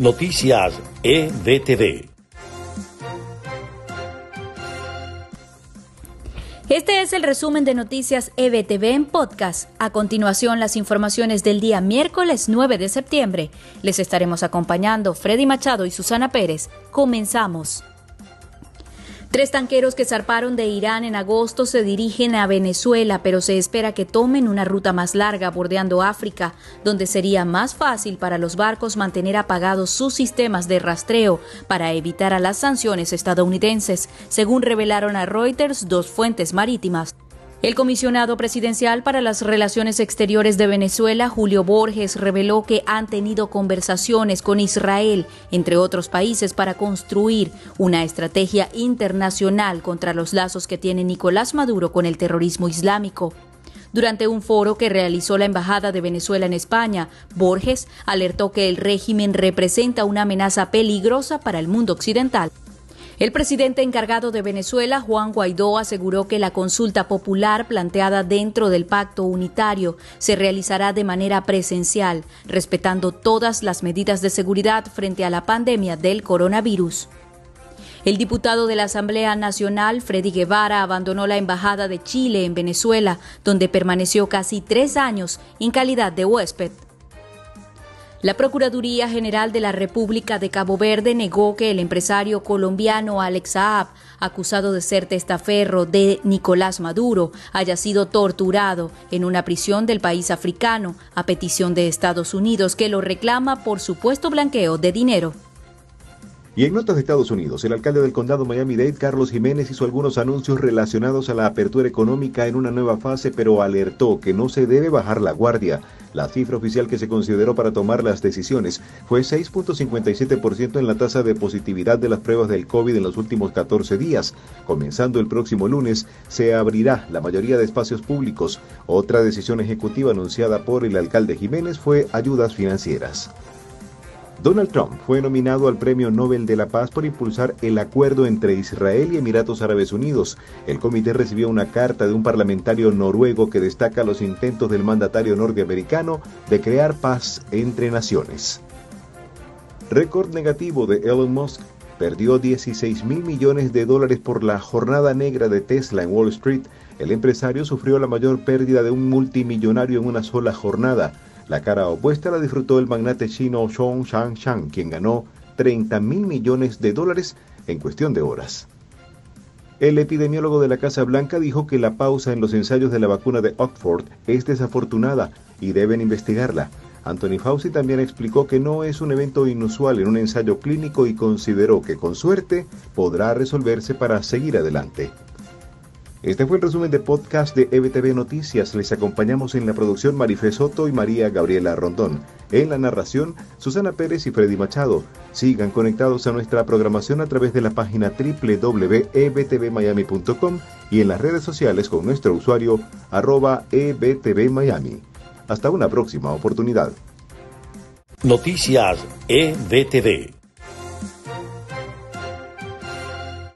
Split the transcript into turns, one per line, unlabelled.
Noticias EBTV.
Este es el resumen de Noticias EBTV en podcast. A continuación, las informaciones del día miércoles 9 de septiembre. Les estaremos acompañando Freddy Machado y Susana Pérez. Comenzamos. Tres tanqueros que zarparon de Irán en agosto se dirigen a Venezuela, pero se espera que tomen una ruta más larga bordeando África, donde sería más fácil para los barcos mantener apagados sus sistemas de rastreo para evitar a las sanciones estadounidenses, según revelaron a Reuters dos fuentes marítimas. El comisionado presidencial para las Relaciones Exteriores de Venezuela, Julio Borges, reveló que han tenido conversaciones con Israel, entre otros países, para construir una estrategia internacional contra los lazos que tiene Nicolás Maduro con el terrorismo islámico. Durante un foro que realizó la Embajada de Venezuela en España, Borges alertó que el régimen representa una amenaza peligrosa para el mundo occidental. El presidente encargado de Venezuela, Juan Guaidó, aseguró que la consulta popular planteada dentro del pacto unitario se realizará de manera presencial, respetando todas las medidas de seguridad frente a la pandemia del coronavirus. El diputado de la Asamblea Nacional, Freddy Guevara, abandonó la Embajada de Chile en Venezuela, donde permaneció casi tres años en calidad de huésped. La Procuraduría General de la República de Cabo Verde negó que el empresario colombiano Alex Saab, acusado de ser testaferro de Nicolás Maduro, haya sido torturado en una prisión del país africano a petición de Estados Unidos que lo reclama por supuesto blanqueo de dinero.
Y en notas de Estados Unidos, el alcalde del condado Miami-Dade, Carlos Jiménez, hizo algunos anuncios relacionados a la apertura económica en una nueva fase, pero alertó que no se debe bajar la guardia. La cifra oficial que se consideró para tomar las decisiones fue 6.57% en la tasa de positividad de las pruebas del COVID en los últimos 14 días. Comenzando el próximo lunes, se abrirá la mayoría de espacios públicos. Otra decisión ejecutiva anunciada por el alcalde Jiménez fue ayudas financieras. Donald Trump fue nominado al Premio Nobel de la Paz por impulsar el acuerdo entre Israel y Emiratos Árabes Unidos. El comité recibió una carta de un parlamentario noruego que destaca los intentos del mandatario norteamericano de crear paz entre naciones. Récord negativo de Elon Musk. Perdió 16 mil millones de dólares por la jornada negra de Tesla en Wall Street. El empresario sufrió la mayor pérdida de un multimillonario en una sola jornada. La cara opuesta la disfrutó el magnate chino Zhong Shang, quien ganó 30 mil millones de dólares en cuestión de horas. El epidemiólogo de la Casa Blanca dijo que la pausa en los ensayos de la vacuna de Oxford es desafortunada y deben investigarla. Anthony Fauci también explicó que no es un evento inusual en un ensayo clínico y consideró que con suerte podrá resolverse para seguir adelante. Este fue el resumen de podcast de EBTV Noticias. Les acompañamos en la producción Marifé Soto y María Gabriela Rondón. En la narración, Susana Pérez y Freddy Machado. Sigan conectados a nuestra programación a través de la página www.ebtvmiami.com y en las redes sociales con nuestro usuario arroba ebtvmiami. Hasta una próxima oportunidad.
Noticias EBTV.